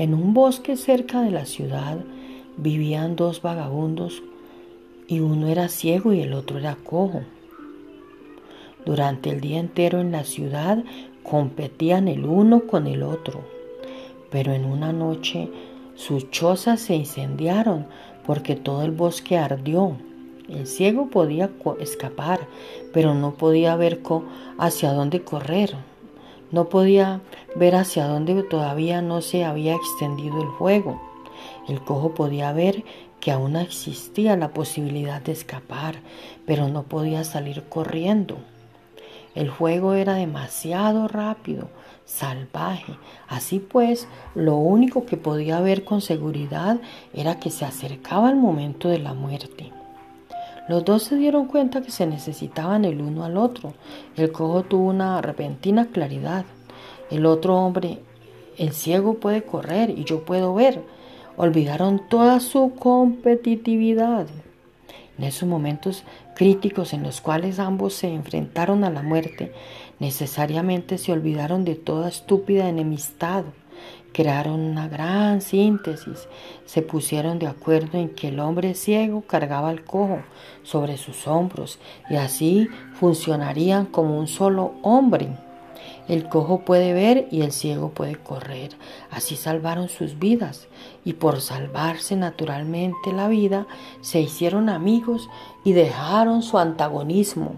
En un bosque cerca de la ciudad vivían dos vagabundos y uno era ciego y el otro era cojo. Durante el día entero en la ciudad competían el uno con el otro, pero en una noche sus chozas se incendiaron porque todo el bosque ardió. El ciego podía escapar, pero no podía ver hacia dónde correr. No podía ver hacia dónde todavía no se había extendido el fuego. El cojo podía ver que aún existía la posibilidad de escapar, pero no podía salir corriendo. El fuego era demasiado rápido, salvaje. Así pues, lo único que podía ver con seguridad era que se acercaba el momento de la muerte. Los dos se dieron cuenta que se necesitaban el uno al otro. El cojo tuvo una repentina claridad. El otro hombre, el ciego puede correr y yo puedo ver. Olvidaron toda su competitividad. En esos momentos críticos en los cuales ambos se enfrentaron a la muerte, necesariamente se olvidaron de toda estúpida enemistad crearon una gran síntesis, se pusieron de acuerdo en que el hombre ciego cargaba al cojo sobre sus hombros y así funcionarían como un solo hombre. El cojo puede ver y el ciego puede correr. Así salvaron sus vidas y por salvarse naturalmente la vida se hicieron amigos y dejaron su antagonismo.